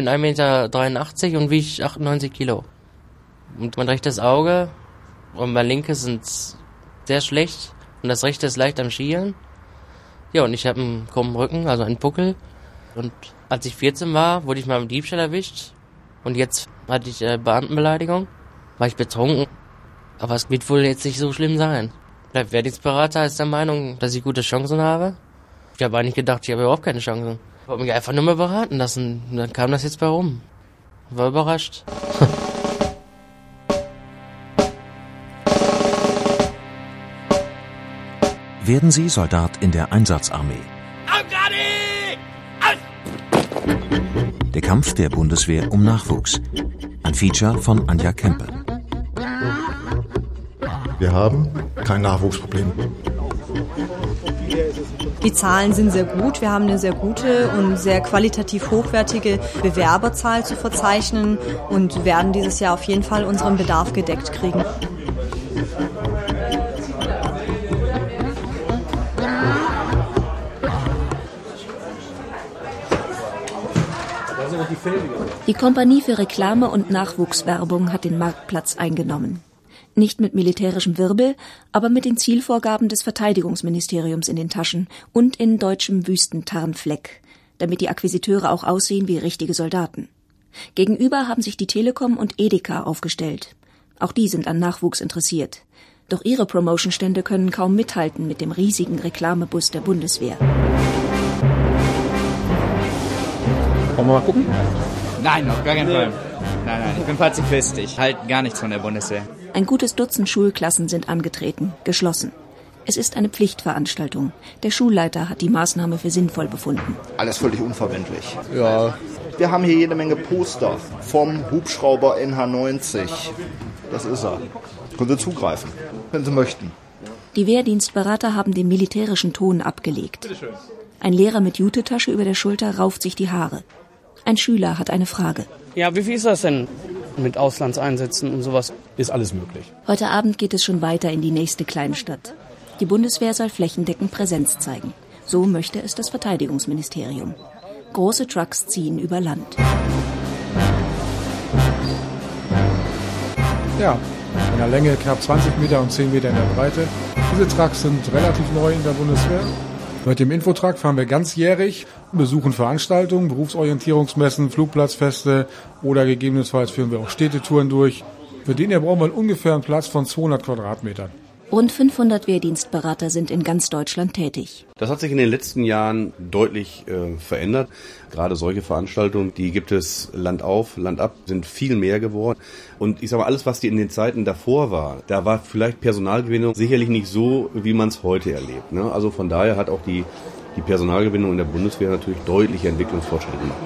bin 1,83 Meter und wiege 98 Kilo. Und mein rechtes Auge und mein linkes sind sehr schlecht und das rechte ist leicht am Schielen. Ja, und ich habe einen krummen Rücken, also einen Buckel. Und als ich 14 war, wurde ich mal im Diebstahl erwischt. Und jetzt hatte ich äh, Beamtenbeleidigung. War ich betrunken. Aber es wird wohl jetzt nicht so schlimm sein. Der Wehrdienstberater ist der Meinung, dass ich gute Chancen habe. Ich habe eigentlich gedacht, ich habe überhaupt keine Chancen. Ich wollte mich einfach nur mal beraten lassen. Und dann kam das jetzt bei rum. War überrascht. Werden Sie Soldat in der Einsatzarmee? Der Kampf der Bundeswehr um Nachwuchs. Ein Feature von Anja Kempe. Wir haben kein Nachwuchsproblem. Die Zahlen sind sehr gut. Wir haben eine sehr gute und sehr qualitativ hochwertige Bewerberzahl zu verzeichnen und werden dieses Jahr auf jeden Fall unseren Bedarf gedeckt kriegen. Die Kompanie für Reklame und Nachwuchswerbung hat den Marktplatz eingenommen. Nicht mit militärischem Wirbel, aber mit den Zielvorgaben des Verteidigungsministeriums in den Taschen und in deutschem Wüstentarnfleck, damit die Akquisiteure auch aussehen wie richtige Soldaten. Gegenüber haben sich die Telekom und Edeka aufgestellt. Auch die sind an Nachwuchs interessiert. Doch ihre Promotionstände können kaum mithalten mit dem riesigen Reklamebus der Bundeswehr. Wollen wir mal gucken? Nein, auf gar keinen Fall. Nein, nein, ich bin Pazifist. Ich halte gar nichts von der Bundeswehr. Ein gutes Dutzend Schulklassen sind angetreten, geschlossen. Es ist eine Pflichtveranstaltung. Der Schulleiter hat die Maßnahme für sinnvoll befunden. Alles völlig unverbindlich. Ja. Wir haben hier jede Menge Poster vom Hubschrauber NH90. Das ist er. Können Sie zugreifen, wenn Sie möchten. Die Wehrdienstberater haben den militärischen Ton abgelegt. Ein Lehrer mit Jutetasche über der Schulter rauft sich die Haare. Ein Schüler hat eine Frage. Ja, wie viel ist das denn mit Auslandseinsätzen und sowas? Ist alles möglich. Heute Abend geht es schon weiter in die nächste Kleinstadt. Die Bundeswehr soll flächendeckend Präsenz zeigen. So möchte es das Verteidigungsministerium. Große Trucks ziehen über Land. Ja, in der Länge knapp 20 Meter und 10 Meter in der Breite. Diese Trucks sind relativ neu in der Bundeswehr. Mit dem Infotruck fahren wir ganzjährig, besuchen Veranstaltungen, Berufsorientierungsmessen, Flugplatzfeste oder gegebenenfalls führen wir auch Städtetouren durch. Für den hier brauchen wir ungefähr einen Platz von 200 Quadratmetern. Rund 500 Wehrdienstberater sind in ganz Deutschland tätig. Das hat sich in den letzten Jahren deutlich äh, verändert. Gerade solche Veranstaltungen, die gibt es Land auf, Land ab, sind viel mehr geworden. Und ich sage mal, alles, was die in den Zeiten davor war, da war vielleicht Personalgewinnung sicherlich nicht so, wie man es heute erlebt. Ne? Also von daher hat auch die, die Personalgewinnung in der Bundeswehr natürlich deutliche Entwicklungsfortschritte gemacht.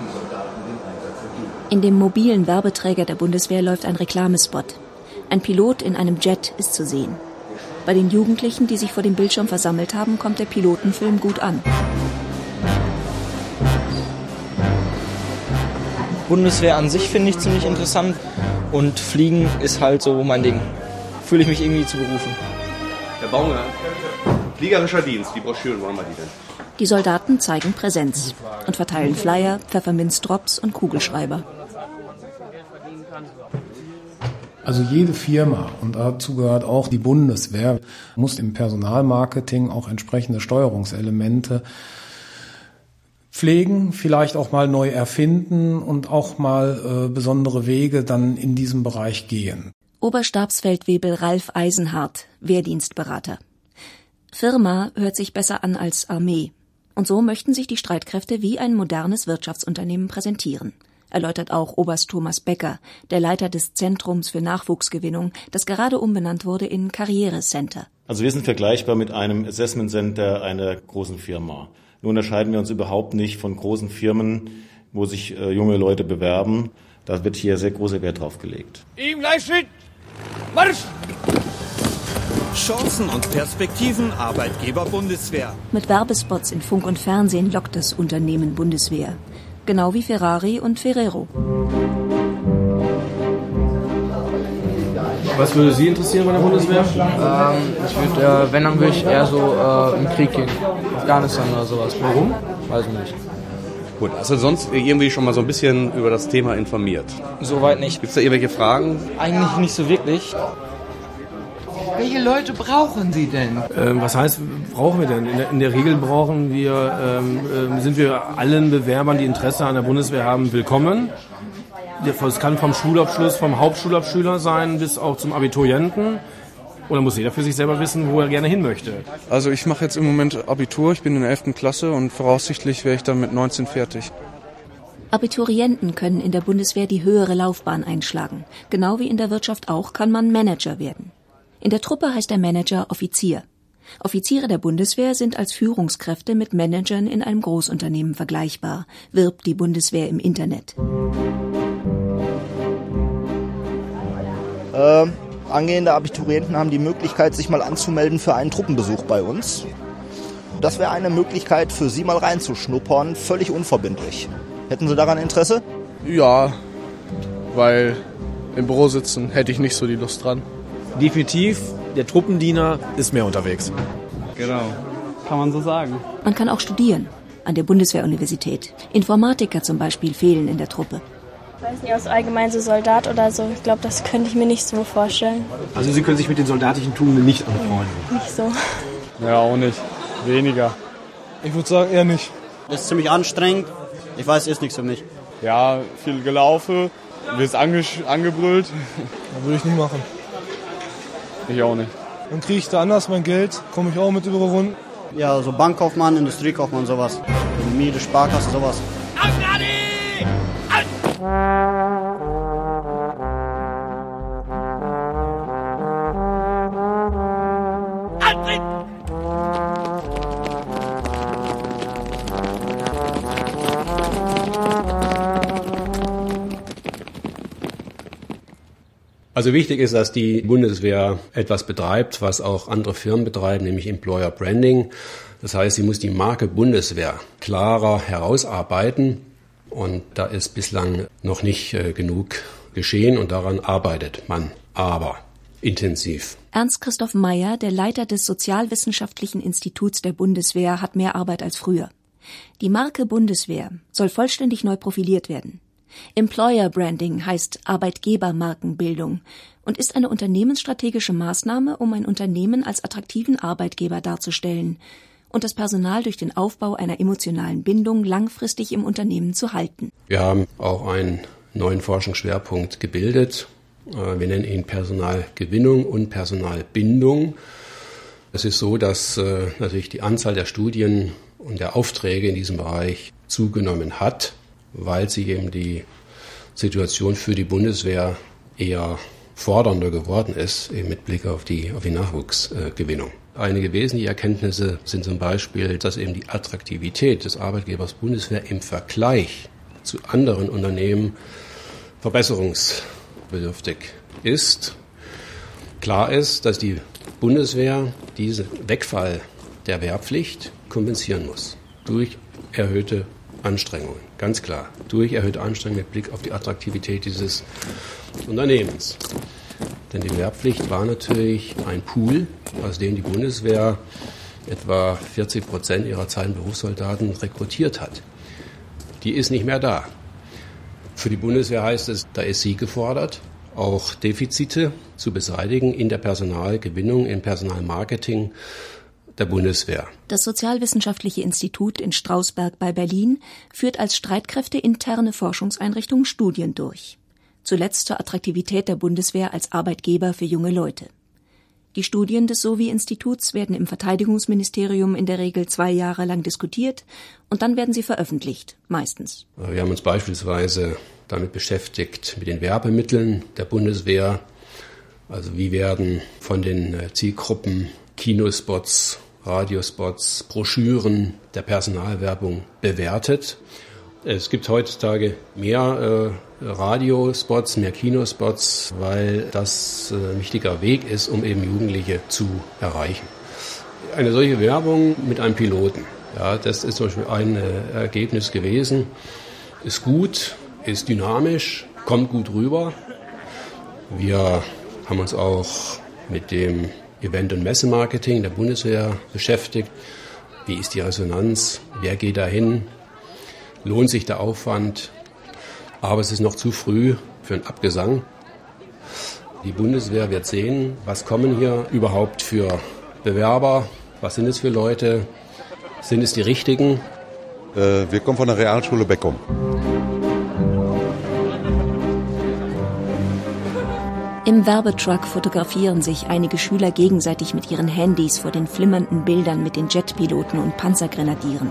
In dem mobilen Werbeträger der Bundeswehr läuft ein Reklamespot. Ein Pilot in einem Jet ist zu sehen. Bei den Jugendlichen, die sich vor dem Bildschirm versammelt haben, kommt der Pilotenfilm gut an. Bundeswehr an sich finde ich ziemlich interessant und Fliegen ist halt so mein Ding. Fühle ich mich irgendwie zu berufen. Herr Baumgart, fliegerischer Dienst, wie Broschüren wollen wir die denn? Die Soldaten zeigen Präsenz und verteilen Flyer, Pfefferminzdrops und Kugelschreiber. Also jede Firma, und dazu gehört auch die Bundeswehr, muss im Personalmarketing auch entsprechende Steuerungselemente pflegen, vielleicht auch mal neu erfinden und auch mal äh, besondere Wege dann in diesem Bereich gehen. Oberstabsfeldwebel Ralf Eisenhardt, Wehrdienstberater. Firma hört sich besser an als Armee. Und so möchten sich die Streitkräfte wie ein modernes Wirtschaftsunternehmen präsentieren erläutert auch Oberst Thomas Becker, der Leiter des Zentrums für Nachwuchsgewinnung, das gerade umbenannt wurde in Karrierecenter. Also wir sind vergleichbar mit einem Assessment Center einer großen Firma. Nur unterscheiden wir uns überhaupt nicht von großen Firmen, wo sich äh, junge Leute bewerben. Da wird hier sehr großer Wert drauf gelegt. Im Gleichschritt! Marsch! Chancen und Perspektiven Arbeitgeber Bundeswehr. Mit Werbespots in Funk und Fernsehen lockt das Unternehmen Bundeswehr genau wie Ferrari und Ferrero. Was würde Sie interessieren bei der Bundeswehr? Ähm, ich würde, äh, wenn dann würde ich eher so äh, im Krieg gehen. Afghanistan oder sowas. Warum? Weiß ich nicht. Gut, hast du sonst irgendwie schon mal so ein bisschen über das Thema informiert? Soweit nicht. Gibt es da irgendwelche Fragen? Eigentlich nicht so wirklich. Welche Leute brauchen Sie denn? Ähm, was heißt, brauchen wir denn? In der, in der Regel brauchen wir, ähm, ähm, sind wir allen Bewerbern, die Interesse an der Bundeswehr haben, willkommen. Es kann vom Schulabschluss, vom Hauptschulabschüler sein bis auch zum Abiturienten. Oder muss jeder für sich selber wissen, wo er gerne hin möchte? Also ich mache jetzt im Moment Abitur, ich bin in der 11. Klasse und voraussichtlich wäre ich dann mit 19 fertig. Abiturienten können in der Bundeswehr die höhere Laufbahn einschlagen. Genau wie in der Wirtschaft auch kann man Manager werden. In der Truppe heißt der Manager Offizier. Offiziere der Bundeswehr sind als Führungskräfte mit Managern in einem Großunternehmen vergleichbar, wirbt die Bundeswehr im Internet. Äh, angehende Abiturienten haben die Möglichkeit, sich mal anzumelden für einen Truppenbesuch bei uns. Das wäre eine Möglichkeit für Sie mal reinzuschnuppern, völlig unverbindlich. Hätten Sie daran Interesse? Ja, weil im Büro sitzen hätte ich nicht so die Lust dran. Definitiv, der Truppendiener ist mehr unterwegs. Genau, kann man so sagen. Man kann auch studieren an der Bundeswehruniversität. Informatiker zum Beispiel fehlen in der Truppe. Ich weiß nicht, aus allgemein so Soldat oder so. Ich glaube, das könnte ich mir nicht so vorstellen. Also Sie können sich mit den soldatischen Tugenden nicht anfreunden? Nicht so. Ja, auch nicht. Weniger. Ich würde sagen, eher nicht. Das ist ziemlich anstrengend. Ich weiß, ist nichts für mich. Ja, viel gelaufen, wirst ange angebrüllt. Das würde ich nie machen. Ich auch nicht. Dann kriege ich da anders mein Geld, komme ich auch mit über Runden. Ja, so Bankkaufmann, Industriekaufmann, sowas. Miete, Sparkasse, sowas. Also wichtig ist, dass die Bundeswehr etwas betreibt, was auch andere Firmen betreiben, nämlich Employer Branding. Das heißt, sie muss die Marke Bundeswehr klarer herausarbeiten. Und da ist bislang noch nicht äh, genug geschehen und daran arbeitet man aber intensiv. Ernst Christoph Meyer, der Leiter des Sozialwissenschaftlichen Instituts der Bundeswehr, hat mehr Arbeit als früher. Die Marke Bundeswehr soll vollständig neu profiliert werden. Employer Branding heißt Arbeitgebermarkenbildung und ist eine unternehmensstrategische Maßnahme, um ein Unternehmen als attraktiven Arbeitgeber darzustellen und das Personal durch den Aufbau einer emotionalen Bindung langfristig im Unternehmen zu halten. Wir haben auch einen neuen Forschungsschwerpunkt gebildet. Äh, wir nennen ihn Personalgewinnung und Personalbindung. Es ist so, dass äh, natürlich die Anzahl der Studien und der Aufträge in diesem Bereich zugenommen hat weil sie eben die Situation für die Bundeswehr eher fordernder geworden ist, eben mit Blick auf die, auf die Nachwuchsgewinnung. Einige wesentliche Erkenntnisse sind zum Beispiel, dass eben die Attraktivität des Arbeitgebers Bundeswehr im Vergleich zu anderen Unternehmen verbesserungsbedürftig ist. Klar ist, dass die Bundeswehr diesen Wegfall der Wehrpflicht kompensieren muss durch erhöhte Anstrengungen, ganz klar, durch erhöhte Anstrengungen mit Blick auf die Attraktivität dieses Unternehmens. Denn die Wehrpflicht war natürlich ein Pool, aus dem die Bundeswehr etwa 40 Prozent ihrer Berufssoldaten rekrutiert hat. Die ist nicht mehr da. Für die Bundeswehr heißt es, da ist sie gefordert, auch Defizite zu beseitigen in der Personalgewinnung, im Personalmarketing der Bundeswehr. Das Sozialwissenschaftliche Institut in Strausberg bei Berlin führt als streitkräfteinterne Forschungseinrichtung Studien durch. Zuletzt zur Attraktivität der Bundeswehr als Arbeitgeber für junge Leute. Die Studien des SOWI-Instituts werden im Verteidigungsministerium in der Regel zwei Jahre lang diskutiert und dann werden sie veröffentlicht, meistens. Wir haben uns beispielsweise damit beschäftigt, mit den Werbemitteln der Bundeswehr. Also wie werden von den Zielgruppen Kinospots, Radiospots, Broschüren der Personalwerbung bewertet. Es gibt heutzutage mehr äh, Radiospots, mehr Kinospots, weil das äh, ein wichtiger Weg ist, um eben Jugendliche zu erreichen. Eine solche Werbung mit einem Piloten, ja, das ist zum Beispiel ein äh, Ergebnis gewesen, ist gut, ist dynamisch, kommt gut rüber. Wir haben uns auch mit dem Event- und Messemarketing der Bundeswehr beschäftigt. Wie ist die Resonanz? Wer geht dahin? lohnt sich der Aufwand, aber es ist noch zu früh für einen Abgesang. Die Bundeswehr wird sehen, was kommen hier überhaupt für Bewerber, was sind es für Leute, sind es die richtigen? Äh, wir kommen von der Realschule Beckum. Im Werbetruck fotografieren sich einige Schüler gegenseitig mit ihren Handys vor den flimmernden Bildern mit den Jetpiloten und Panzergrenadieren.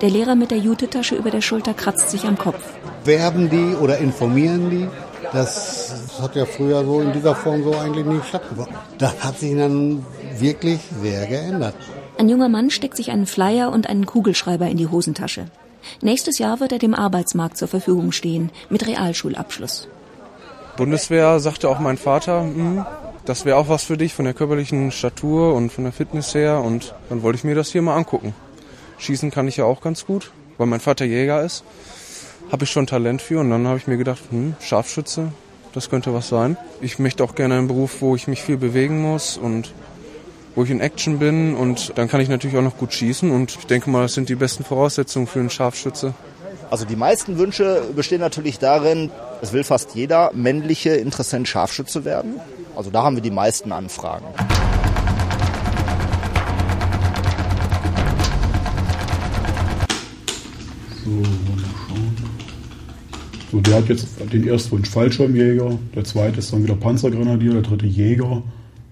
Der Lehrer mit der Jutetasche über der Schulter kratzt sich am Kopf. Werben die oder informieren die? Das hat ja früher so in dieser Form so eigentlich nicht stattgefunden. Das hat sich dann wirklich sehr geändert. Ein junger Mann steckt sich einen Flyer und einen Kugelschreiber in die Hosentasche. Nächstes Jahr wird er dem Arbeitsmarkt zur Verfügung stehen, mit Realschulabschluss. Bundeswehr sagte auch mein Vater, hm, das wäre auch was für dich von der körperlichen Statur und von der Fitness her. Und dann wollte ich mir das hier mal angucken. Schießen kann ich ja auch ganz gut, weil mein Vater Jäger ist. Habe ich schon Talent für und dann habe ich mir gedacht, hm, Scharfschütze, das könnte was sein. Ich möchte auch gerne einen Beruf, wo ich mich viel bewegen muss und wo ich in Action bin und dann kann ich natürlich auch noch gut schießen und ich denke mal, das sind die besten Voraussetzungen für einen Scharfschütze. Also die meisten Wünsche bestehen natürlich darin, es will fast jeder männliche Interessent Scharfschütze werden. Also da haben wir die meisten Anfragen. So, mal schauen. So, der hat jetzt den ersten Wunsch Fallschirmjäger, der zweite ist dann wieder Panzergrenadier, der dritte Jäger.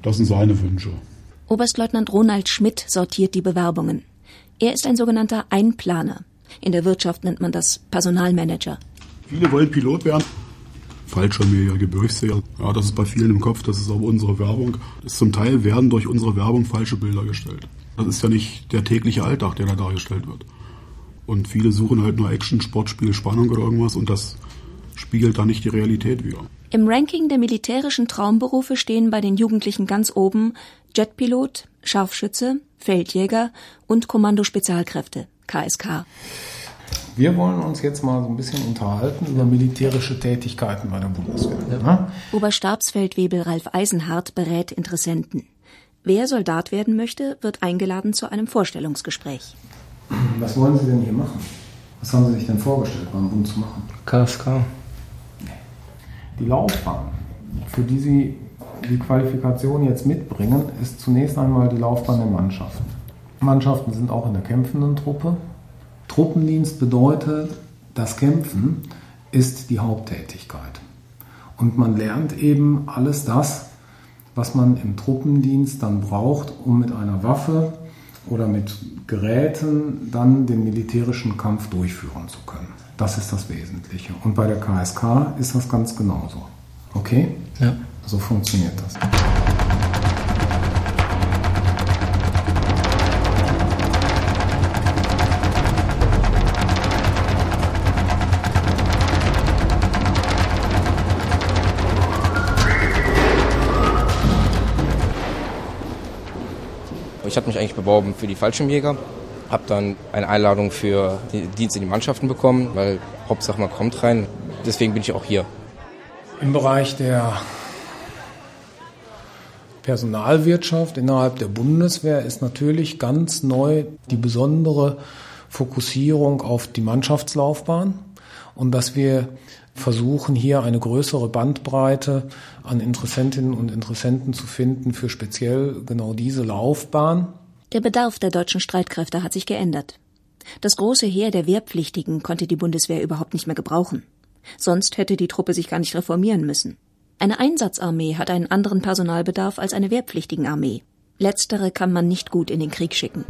Das sind seine Wünsche. Oberstleutnant Ronald Schmidt sortiert die Bewerbungen. Er ist ein sogenannter Einplaner. In der Wirtschaft nennt man das Personalmanager. Viele wollen Pilot werden. Fallschirmjäger, Gebirgsjäger. Ja, das ist bei vielen im Kopf, das ist aber unsere Werbung. Zum Teil werden durch unsere Werbung falsche Bilder gestellt. Das ist ja nicht der tägliche Alltag, der da dargestellt wird. Und viele suchen halt nur Action, Sportspiel, Spannung oder irgendwas und das spiegelt da nicht die Realität wider. Im Ranking der militärischen Traumberufe stehen bei den Jugendlichen ganz oben Jetpilot, Scharfschütze, Feldjäger und Kommando Spezialkräfte, KSK. Wir wollen uns jetzt mal so ein bisschen unterhalten über militärische Tätigkeiten bei der Bundeswehr. Ne? Oberstabsfeldwebel Ralf Eisenhardt berät Interessenten. Wer Soldat werden möchte, wird eingeladen zu einem Vorstellungsgespräch. Was wollen Sie denn hier machen? Was haben Sie sich denn vorgestellt, beim Bund zu machen? KSK. Die Laufbahn, für die Sie die Qualifikation jetzt mitbringen, ist zunächst einmal die Laufbahn der Mannschaften. Mannschaften sind auch in der kämpfenden Truppe. Truppendienst bedeutet, das Kämpfen ist die Haupttätigkeit. Und man lernt eben alles das, was man im Truppendienst dann braucht, um mit einer Waffe oder mit Geräten dann den militärischen Kampf durchführen zu können. Das ist das Wesentliche. Und bei der KSK ist das ganz genauso. Okay? Ja. So funktioniert das. Ich habe mich eigentlich beworben für die Fallschirmjäger, habe dann eine Einladung für den Dienst in die Mannschaften bekommen, weil Hauptsache man kommt rein. Deswegen bin ich auch hier. Im Bereich der Personalwirtschaft innerhalb der Bundeswehr ist natürlich ganz neu die besondere Fokussierung auf die Mannschaftslaufbahn und dass wir versuchen, hier eine größere Bandbreite an Interessentinnen und Interessenten zu finden für speziell genau diese Laufbahn. Der Bedarf der deutschen Streitkräfte hat sich geändert. Das große Heer der Wehrpflichtigen konnte die Bundeswehr überhaupt nicht mehr gebrauchen. Sonst hätte die Truppe sich gar nicht reformieren müssen. Eine Einsatzarmee hat einen anderen Personalbedarf als eine Wehrpflichtigenarmee. Letztere kann man nicht gut in den Krieg schicken.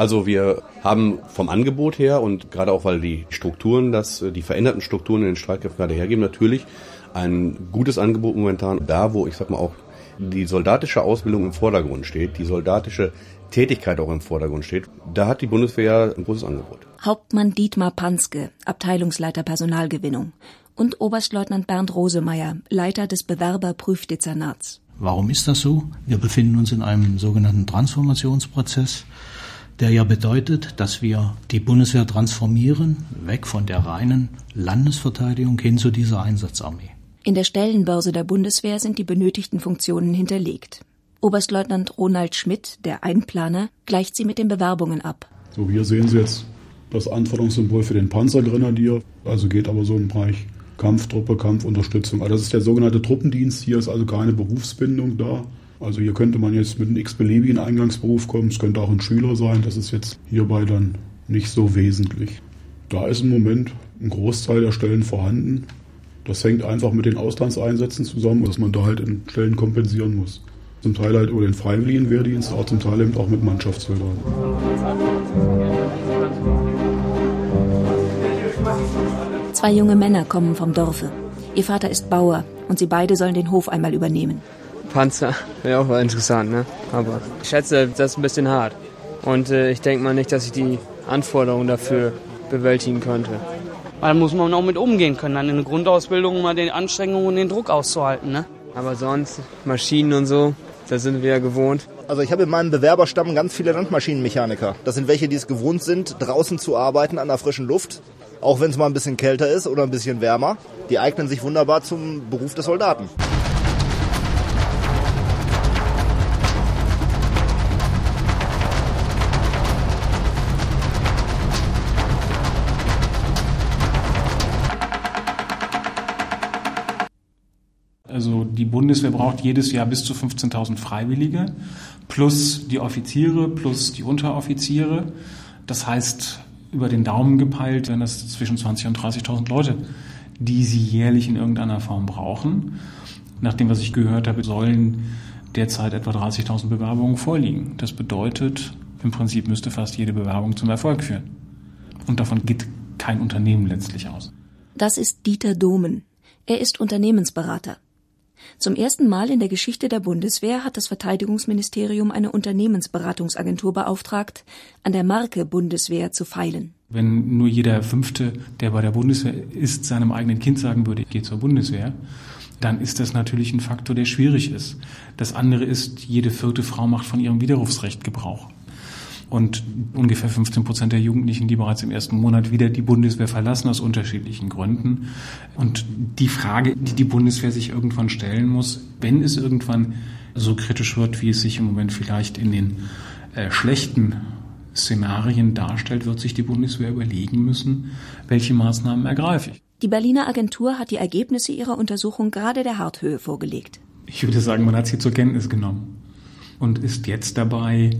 Also wir haben vom Angebot her und gerade auch weil die Strukturen, das, die veränderten Strukturen in den Streitkräften gerade hergeben, natürlich ein gutes Angebot momentan da, wo ich sag mal auch die soldatische Ausbildung im Vordergrund steht, die soldatische Tätigkeit auch im Vordergrund steht, da hat die Bundeswehr ein großes Angebot. Hauptmann Dietmar Panske, Abteilungsleiter Personalgewinnung und Oberstleutnant Bernd Rosemeyer, Leiter des Bewerberprüfdezernats. Warum ist das so? Wir befinden uns in einem sogenannten Transformationsprozess, der ja bedeutet, dass wir die Bundeswehr transformieren, weg von der reinen Landesverteidigung hin zu dieser Einsatzarmee. In der Stellenbörse der Bundeswehr sind die benötigten Funktionen hinterlegt. Oberstleutnant Ronald Schmidt, der Einplaner, gleicht sie mit den Bewerbungen ab. So, hier sehen Sie jetzt das Anforderungssymbol für den Panzergrenadier, also geht aber so im Bereich Kampftruppe, Kampfunterstützung. Also das ist der sogenannte Truppendienst, hier ist also keine Berufsbindung da. Also hier könnte man jetzt mit einem x-beliebigen Eingangsberuf kommen, es könnte auch ein Schüler sein, das ist jetzt hierbei dann nicht so wesentlich. Da ist im Moment ein Großteil der Stellen vorhanden. Das hängt einfach mit den Auslandseinsätzen zusammen, dass man da halt in Stellen kompensieren muss. Zum Teil halt über den Freiwilligen Wehrdienst, aber zum Teil eben auch mit Mannschaftssoldaten. Zwei junge Männer kommen vom Dorfe. Ihr Vater ist Bauer und sie beide sollen den Hof einmal übernehmen. Panzer wäre auch mal interessant, ne? Aber ich schätze, das ist ein bisschen hart. Und äh, ich denke mal nicht, dass ich die Anforderungen dafür bewältigen könnte. Da muss man auch mit umgehen können, dann in der Grundausbildung mal die Anstrengungen und den Druck auszuhalten, ne? Aber sonst, Maschinen und so, das sind wir ja gewohnt. Also ich habe in meinem Bewerberstamm ganz viele Landmaschinenmechaniker. Das sind welche, die es gewohnt sind, draußen zu arbeiten an der frischen Luft. Auch wenn es mal ein bisschen kälter ist oder ein bisschen wärmer. Die eignen sich wunderbar zum Beruf des Soldaten. Bundeswehr braucht jedes Jahr bis zu 15.000 Freiwillige, plus die Offiziere, plus die Unteroffiziere. Das heißt, über den Daumen gepeilt, wenn das zwischen 20.000 und 30.000 Leute, die sie jährlich in irgendeiner Form brauchen. Nach dem, was ich gehört habe, sollen derzeit etwa 30.000 Bewerbungen vorliegen. Das bedeutet, im Prinzip müsste fast jede Bewerbung zum Erfolg führen. Und davon geht kein Unternehmen letztlich aus. Das ist Dieter Domen. Er ist Unternehmensberater. Zum ersten Mal in der Geschichte der Bundeswehr hat das Verteidigungsministerium eine Unternehmensberatungsagentur beauftragt, an der Marke Bundeswehr zu feilen. Wenn nur jeder Fünfte, der bei der Bundeswehr ist, seinem eigenen Kind sagen würde, ich gehe zur Bundeswehr, dann ist das natürlich ein Faktor, der schwierig ist. Das andere ist, jede vierte Frau macht von ihrem Widerrufsrecht Gebrauch und ungefähr 15 Prozent der Jugendlichen, die bereits im ersten Monat wieder die Bundeswehr verlassen aus unterschiedlichen Gründen. Und die Frage, die die Bundeswehr sich irgendwann stellen muss, wenn es irgendwann so kritisch wird, wie es sich im Moment vielleicht in den äh, schlechten Szenarien darstellt, wird sich die Bundeswehr überlegen müssen, welche Maßnahmen ergreife ich. Die Berliner Agentur hat die Ergebnisse ihrer Untersuchung gerade der Harthöhe vorgelegt. Ich würde sagen, man hat sie zur Kenntnis genommen und ist jetzt dabei,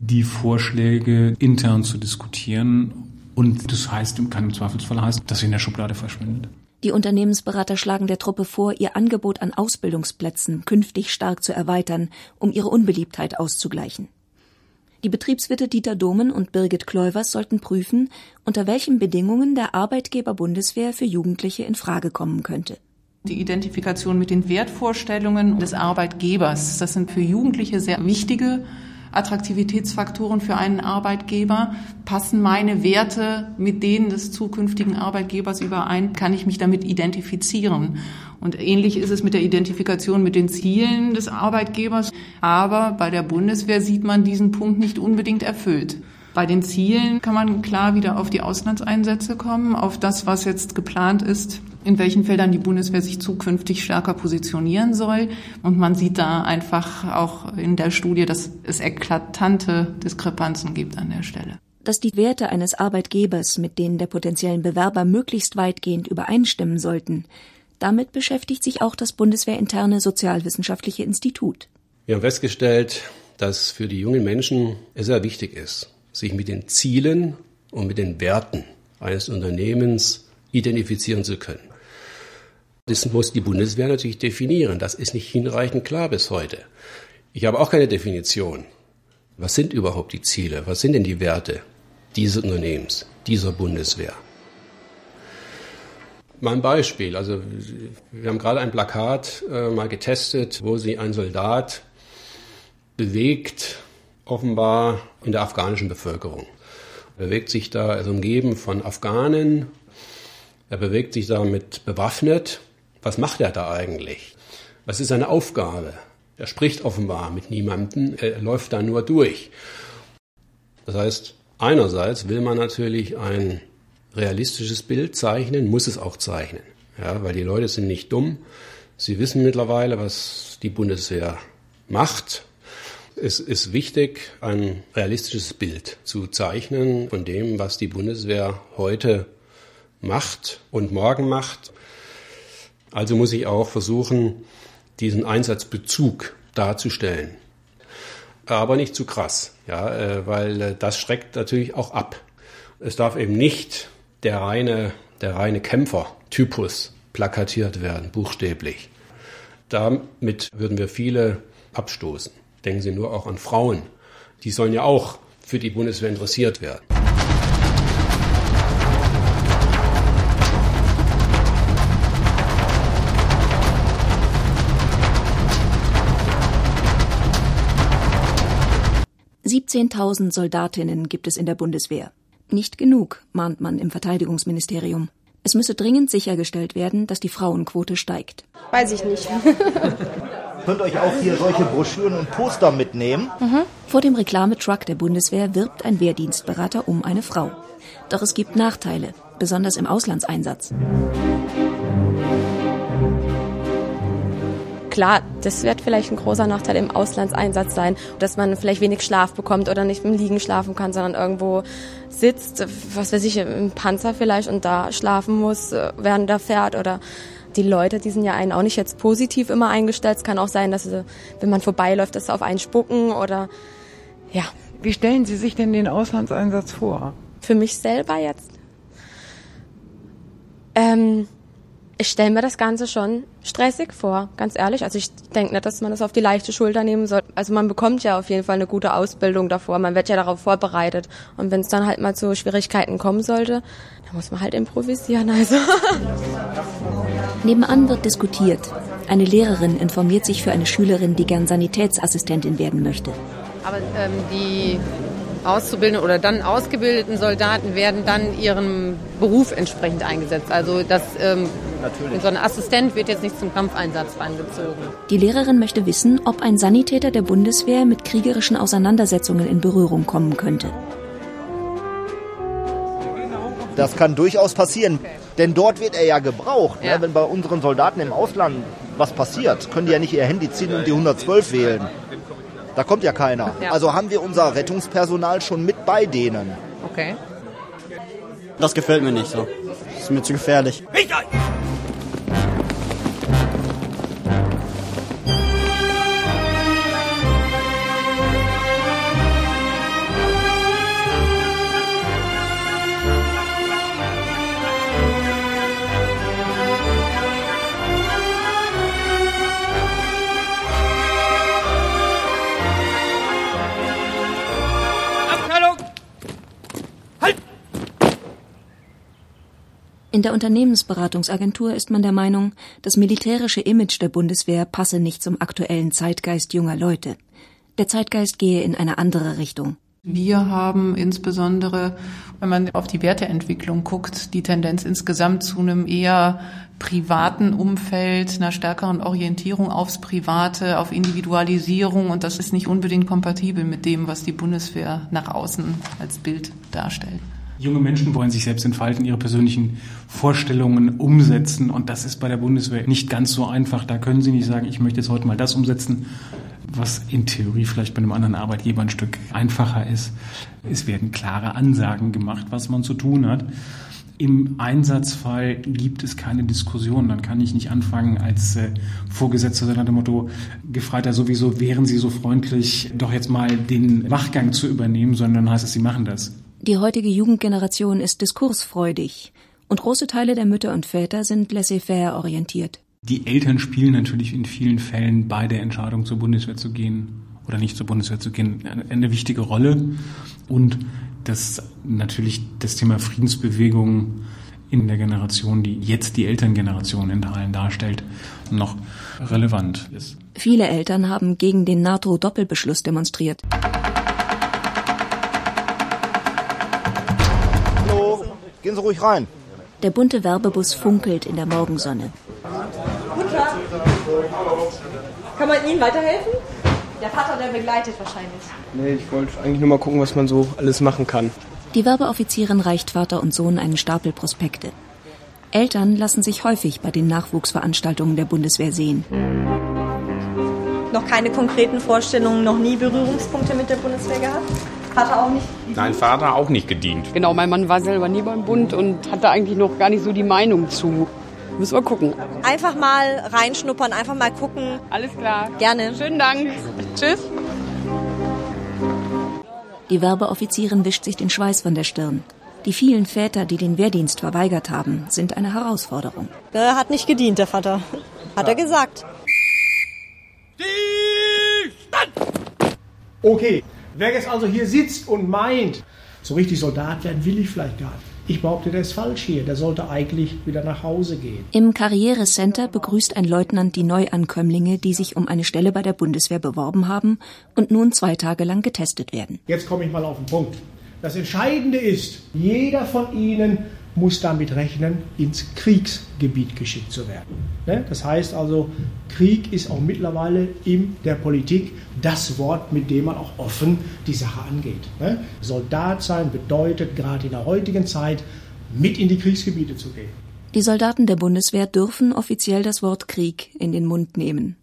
die Vorschläge intern zu diskutieren. Und das heißt, kann im Zweifelsfall heißen, dass sie in der Schublade verschwindet. Die Unternehmensberater schlagen der Truppe vor, ihr Angebot an Ausbildungsplätzen künftig stark zu erweitern, um ihre Unbeliebtheit auszugleichen. Die Betriebswirte Dieter Domen und Birgit Kleuvers sollten prüfen, unter welchen Bedingungen der Arbeitgeber Bundeswehr für Jugendliche in Frage kommen könnte. Die Identifikation mit den Wertvorstellungen des Arbeitgebers, das sind für Jugendliche sehr wichtige Attraktivitätsfaktoren für einen Arbeitgeber? Passen meine Werte mit denen des zukünftigen Arbeitgebers überein? Kann ich mich damit identifizieren? Und ähnlich ist es mit der Identifikation mit den Zielen des Arbeitgebers. Aber bei der Bundeswehr sieht man diesen Punkt nicht unbedingt erfüllt. Bei den Zielen kann man klar wieder auf die Auslandseinsätze kommen, auf das, was jetzt geplant ist, in welchen Feldern die Bundeswehr sich zukünftig stärker positionieren soll. Und man sieht da einfach auch in der Studie, dass es eklatante Diskrepanzen gibt an der Stelle. Dass die Werte eines Arbeitgebers mit denen der potenziellen Bewerber möglichst weitgehend übereinstimmen sollten, damit beschäftigt sich auch das bundeswehrinterne Sozialwissenschaftliche Institut. Wir haben festgestellt, dass für die jungen Menschen es sehr wichtig ist, sich mit den Zielen und mit den Werten eines Unternehmens identifizieren zu können. Das muss die Bundeswehr natürlich definieren. Das ist nicht hinreichend klar bis heute. Ich habe auch keine Definition. Was sind überhaupt die Ziele? Was sind denn die Werte dieses Unternehmens, dieser Bundeswehr? Mein Beispiel, also wir haben gerade ein Plakat äh, mal getestet, wo sich ein Soldat bewegt offenbar in der afghanischen Bevölkerung. Er bewegt sich da, er ist umgeben von Afghanen, er bewegt sich damit bewaffnet. Was macht er da eigentlich? Was ist seine Aufgabe? Er spricht offenbar mit niemandem, er läuft da nur durch. Das heißt, einerseits will man natürlich ein realistisches Bild zeichnen, muss es auch zeichnen. Ja, weil die Leute sind nicht dumm. Sie wissen mittlerweile, was die Bundeswehr macht. Es ist wichtig, ein realistisches Bild zu zeichnen von dem, was die Bundeswehr heute macht und morgen macht. Also muss ich auch versuchen, diesen Einsatzbezug darzustellen. Aber nicht zu krass, ja, äh, weil äh, das schreckt natürlich auch ab. Es darf eben nicht der reine, der reine Kämpfertypus plakatiert werden, buchstäblich. Damit würden wir viele abstoßen. Denken Sie nur auch an Frauen. Die sollen ja auch für die Bundeswehr interessiert werden. Zehntausend Soldatinnen gibt es in der Bundeswehr. Nicht genug, mahnt man im Verteidigungsministerium. Es müsse dringend sichergestellt werden, dass die Frauenquote steigt. Weiß ich nicht. Könnt euch auch hier solche Broschüren und Poster mitnehmen. Mhm. Vor dem Reklametruck der Bundeswehr wirbt ein Wehrdienstberater um eine Frau. Doch es gibt Nachteile, besonders im Auslandseinsatz. Klar, das wird vielleicht ein großer Nachteil im Auslandseinsatz sein, dass man vielleicht wenig Schlaf bekommt oder nicht im Liegen schlafen kann, sondern irgendwo sitzt, was weiß ich, im Panzer vielleicht und da schlafen muss, äh, während er fährt oder die Leute, die sind ja einen auch nicht jetzt positiv immer eingestellt. Es kann auch sein, dass sie, wenn man vorbeiläuft, dass sie auf einen spucken oder ja. Wie stellen Sie sich denn den Auslandseinsatz vor? Für mich selber jetzt. Ähm, ich stelle mir das Ganze schon stressig vor, ganz ehrlich. Also ich denke nicht, dass man das auf die leichte Schulter nehmen soll. Also man bekommt ja auf jeden Fall eine gute Ausbildung davor, man wird ja darauf vorbereitet. Und wenn es dann halt mal zu Schwierigkeiten kommen sollte, dann muss man halt improvisieren. Also. Nebenan wird diskutiert. Eine Lehrerin informiert sich für eine Schülerin, die gern Sanitätsassistentin werden möchte. Aber ähm, die Auszubildenden oder dann ausgebildeten Soldaten werden dann ihrem Beruf entsprechend eingesetzt. Also das ähm, so ein Assistent wird jetzt nicht zum Kampfeinsatz rangezogen. Die Lehrerin möchte wissen, ob ein Sanitäter der Bundeswehr mit kriegerischen Auseinandersetzungen in Berührung kommen könnte. Das kann durchaus passieren, denn dort wird er ja gebraucht. Ja. Ne? Wenn bei unseren Soldaten im Ausland was passiert, können die ja nicht ihr Handy ziehen und die 112 wählen. Da kommt ja keiner. Ja. Also haben wir unser Rettungspersonal schon mit bei denen. Okay. Das gefällt mir nicht so. Das ist mir zu gefährlich. Abteilung! In der Unternehmensberatungsagentur ist man der Meinung, das militärische Image der Bundeswehr passe nicht zum aktuellen Zeitgeist junger Leute. Der Zeitgeist gehe in eine andere Richtung. Wir haben insbesondere, wenn man auf die Werteentwicklung guckt, die Tendenz insgesamt zu einem eher privaten Umfeld, einer stärkeren Orientierung aufs Private, auf Individualisierung und das ist nicht unbedingt kompatibel mit dem, was die Bundeswehr nach außen als Bild darstellt. Junge Menschen wollen sich selbst entfalten, ihre persönlichen Vorstellungen umsetzen und das ist bei der Bundeswehr nicht ganz so einfach. Da können sie nicht sagen, ich möchte jetzt heute mal das umsetzen, was in Theorie vielleicht bei einem anderen Arbeitgeber ein Stück einfacher ist. Es werden klare Ansagen gemacht, was man zu tun hat. Im Einsatzfall gibt es keine Diskussion. Dann kann ich nicht anfangen als äh, Vorgesetzter nach dem Motto, Gefreiter sowieso, wären Sie so freundlich, doch jetzt mal den Wachgang zu übernehmen, sondern heißt es, Sie machen das. Die heutige Jugendgeneration ist diskursfreudig und große Teile der Mütter und Väter sind laissez-faire orientiert. Die Eltern spielen natürlich in vielen Fällen bei der Entscheidung, zur Bundeswehr zu gehen oder nicht zur Bundeswehr zu gehen, eine wichtige Rolle. Und dass natürlich das Thema Friedensbewegung in der Generation, die jetzt die Elterngeneration in Teilen darstellt, noch relevant ist. Viele Eltern haben gegen den NATO-Doppelbeschluss demonstriert. Gehen Sie ruhig rein. Der bunte Werbebus funkelt in der Morgensonne. Guten Tag. Kann man Ihnen weiterhelfen? Der Vater, der begleitet wahrscheinlich. Nee, ich wollte eigentlich nur mal gucken, was man so alles machen kann. Die Werbeoffizierin reicht Vater und Sohn einen Stapel Prospekte. Eltern lassen sich häufig bei den Nachwuchsveranstaltungen der Bundeswehr sehen. Noch keine konkreten Vorstellungen, noch nie Berührungspunkte mit der Bundeswehr gehabt? Vater auch nicht? Nein, Vater auch nicht gedient. Genau, mein Mann war selber nie beim Bund und hatte eigentlich noch gar nicht so die Meinung zu. Müssen wir gucken. Einfach mal reinschnuppern, einfach mal gucken. Alles klar. Gerne. Schönen Dank. Tschüss. Die Werbeoffizierin wischt sich den Schweiß von der Stirn. Die vielen Väter, die den Wehrdienst verweigert haben, sind eine Herausforderung. Er hat nicht gedient, der Vater. Hat er gesagt. Okay, wer jetzt also hier sitzt und meint, so richtig Soldat werden will ich vielleicht gar nicht. Ich behaupte, der ist falsch hier. Der sollte eigentlich wieder nach Hause gehen. Im Karrierecenter begrüßt ein Leutnant die Neuankömmlinge, die sich um eine Stelle bei der Bundeswehr beworben haben und nun zwei Tage lang getestet werden. Jetzt komme ich mal auf den Punkt. Das Entscheidende ist, jeder von Ihnen muss damit rechnen, ins Kriegsgebiet geschickt zu werden. Ne? Das heißt also, Krieg ist auch mittlerweile in der Politik das Wort, mit dem man auch offen die Sache angeht. Ne? Soldat sein bedeutet gerade in der heutigen Zeit, mit in die Kriegsgebiete zu gehen. Die Soldaten der Bundeswehr dürfen offiziell das Wort Krieg in den Mund nehmen.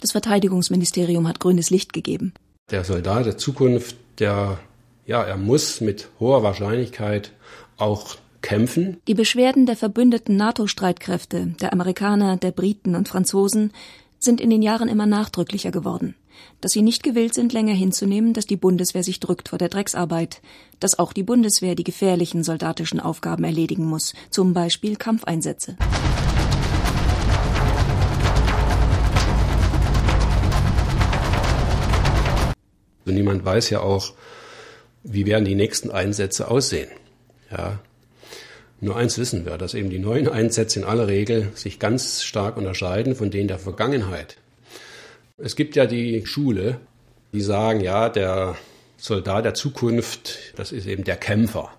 Das Verteidigungsministerium hat grünes Licht gegeben. Der Soldat der Zukunft, der, ja, er muss mit hoher Wahrscheinlichkeit auch kämpfen. Die Beschwerden der verbündeten NATO-Streitkräfte, der Amerikaner, der Briten und Franzosen, sind in den Jahren immer nachdrücklicher geworden. Dass sie nicht gewillt sind, länger hinzunehmen, dass die Bundeswehr sich drückt vor der Drecksarbeit, dass auch die Bundeswehr die gefährlichen soldatischen Aufgaben erledigen muss, zum Beispiel Kampfeinsätze. Niemand weiß ja auch, wie werden die nächsten Einsätze aussehen. Ja, nur eins wissen wir, dass eben die neuen Einsätze in aller Regel sich ganz stark unterscheiden von denen der Vergangenheit. Es gibt ja die Schule, die sagen, ja, der Soldat der Zukunft, das ist eben der Kämpfer.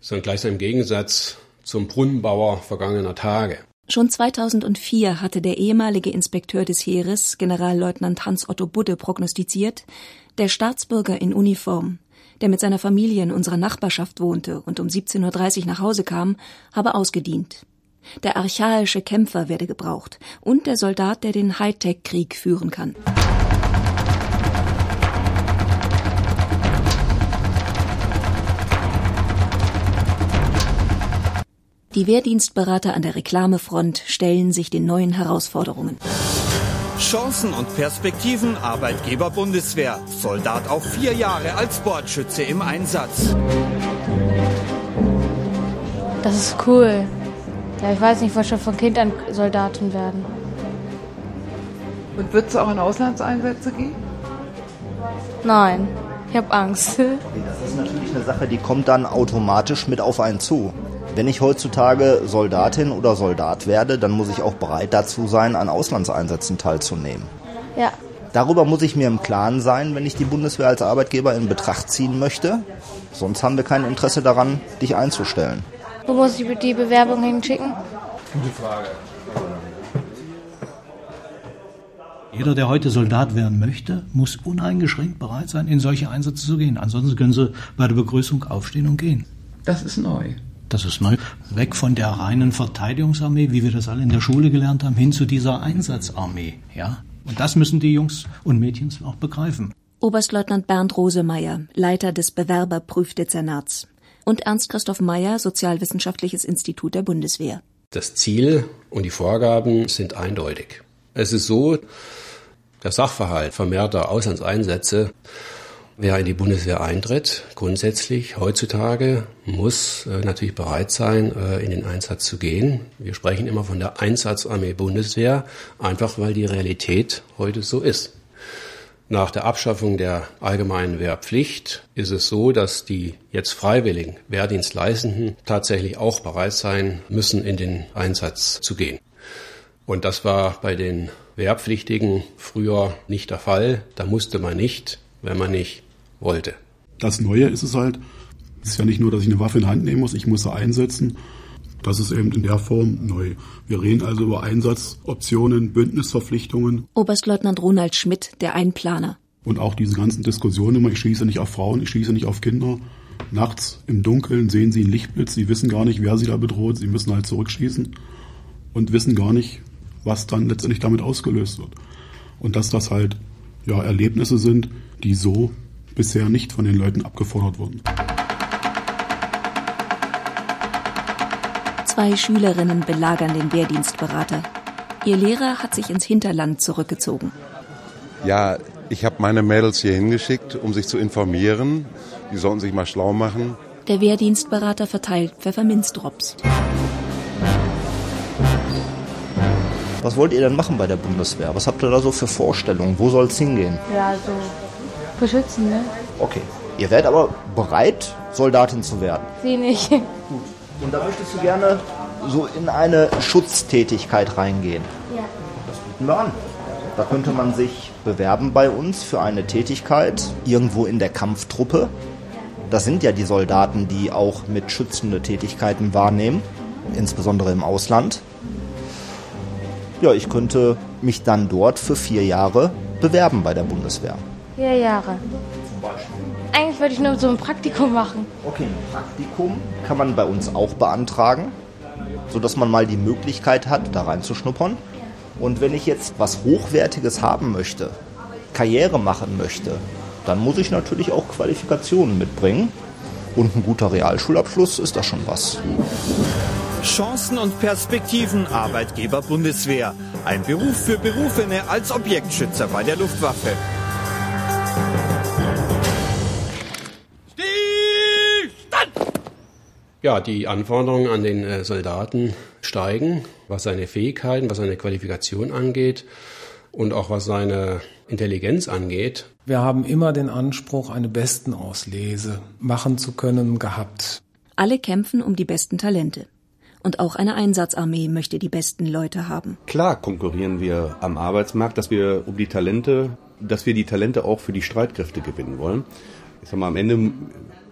Ist dann gleichsam im Gegensatz zum Brunnenbauer vergangener Tage. Schon 2004 hatte der ehemalige Inspekteur des Heeres, Generalleutnant Hans-Otto Budde, prognostiziert, der Staatsbürger in Uniform, der mit seiner Familie in unserer Nachbarschaft wohnte und um 17.30 Uhr nach Hause kam, habe ausgedient. Der archaische Kämpfer werde gebraucht und der Soldat, der den Hightech-Krieg führen kann. Die Wehrdienstberater an der Reklamefront stellen sich den neuen Herausforderungen. Chancen und Perspektiven Arbeitgeber Bundeswehr. Soldat auf vier Jahre als Bordschütze im Einsatz. Das ist cool. Ja, ich weiß nicht, ich wollte schon von Kind an Soldatin werden. Und wird es auch in Auslandseinsätze gehen? Nein, ich habe Angst. Das ist natürlich eine Sache, die kommt dann automatisch mit auf einen zu. Wenn ich heutzutage Soldatin oder Soldat werde, dann muss ich auch bereit dazu sein, an Auslandseinsätzen teilzunehmen. Ja. Darüber muss ich mir im Klaren sein, wenn ich die Bundeswehr als Arbeitgeber in Betracht ziehen möchte. Sonst haben wir kein Interesse daran, dich einzustellen. Wo muss ich die Bewerbung hinschicken? Gute Frage. Jeder, der heute Soldat werden möchte, muss uneingeschränkt bereit sein, in solche Einsätze zu gehen. Ansonsten können sie bei der Begrüßung aufstehen und gehen. Das ist neu. Das ist neu. Weg von der reinen Verteidigungsarmee, wie wir das alle in der Schule gelernt haben, hin zu dieser Einsatzarmee. Ja? Und das müssen die Jungs und Mädchen auch begreifen. Oberstleutnant Bernd Rosemeyer, Leiter des Bewerberprüfdezernats. Und Ernst Christoph Meyer, Sozialwissenschaftliches Institut der Bundeswehr. Das Ziel und die Vorgaben sind eindeutig. Es ist so, der Sachverhalt vermehrter Auslandseinsätze Wer in die Bundeswehr eintritt, grundsätzlich heutzutage muss äh, natürlich bereit sein, äh, in den Einsatz zu gehen. Wir sprechen immer von der Einsatzarmee Bundeswehr, einfach weil die Realität heute so ist. Nach der Abschaffung der allgemeinen Wehrpflicht ist es so, dass die jetzt freiwilligen Wehrdienstleistenden tatsächlich auch bereit sein müssen, in den Einsatz zu gehen. Und das war bei den Wehrpflichtigen früher nicht der Fall. Da musste man nicht wenn man nicht wollte. Das Neue ist es halt, es ist ja nicht nur, dass ich eine Waffe in die Hand nehmen muss, ich muss sie einsetzen. Das ist eben in der Form neu. Wir reden also über Einsatzoptionen, Bündnisverpflichtungen. Oberstleutnant Ronald Schmidt, der Einplaner. Und auch diese ganzen Diskussionen immer, ich schieße nicht auf Frauen, ich schieße nicht auf Kinder. Nachts im Dunkeln sehen sie einen Lichtblitz, sie wissen gar nicht, wer sie da bedroht, sie müssen halt zurückschießen und wissen gar nicht, was dann letztendlich damit ausgelöst wird. Und dass das halt ja, Erlebnisse sind, die so bisher nicht von den Leuten abgefordert wurden. Zwei Schülerinnen belagern den Wehrdienstberater. Ihr Lehrer hat sich ins Hinterland zurückgezogen. Ja, ich habe meine Mädels hier hingeschickt, um sich zu informieren. Die sollten sich mal schlau machen. Der Wehrdienstberater verteilt Pfefferminzdrops. Was wollt ihr denn machen bei der Bundeswehr? Was habt ihr da so für Vorstellungen? Wo soll es hingehen? Ja, so beschützen, ne? Okay. Ihr werdet aber bereit, Soldatin zu werden. Sie nicht. Gut. Und da möchtest du gerne so in eine Schutztätigkeit reingehen. Ja. Das bieten wir an. Da könnte man sich bewerben bei uns für eine Tätigkeit irgendwo in der Kampftruppe. Das sind ja die Soldaten, die auch mit schützende Tätigkeiten wahrnehmen, insbesondere im Ausland. Ja, ich könnte mich dann dort für vier Jahre bewerben bei der Bundeswehr. Vier Jahre. Eigentlich wollte ich nur so ein Praktikum machen. Okay, ein Praktikum kann man bei uns auch beantragen, sodass man mal die Möglichkeit hat, da reinzuschnuppern. Und wenn ich jetzt was Hochwertiges haben möchte, Karriere machen möchte, dann muss ich natürlich auch Qualifikationen mitbringen. Und ein guter Realschulabschluss ist da schon was. Chancen und Perspektiven Arbeitgeber Bundeswehr. Ein Beruf für Berufene als Objektschützer bei der Luftwaffe. Ja, die Anforderungen an den äh, Soldaten steigen, was seine Fähigkeiten, was seine Qualifikation angeht und auch was seine Intelligenz angeht. Wir haben immer den Anspruch, eine Bestenauslese machen zu können gehabt. Alle kämpfen um die besten Talente. Und auch eine Einsatzarmee möchte die besten Leute haben. Klar konkurrieren wir am Arbeitsmarkt, dass wir um die Talente, dass wir die Talente auch für die Streitkräfte gewinnen wollen. Ich sag mal, am Ende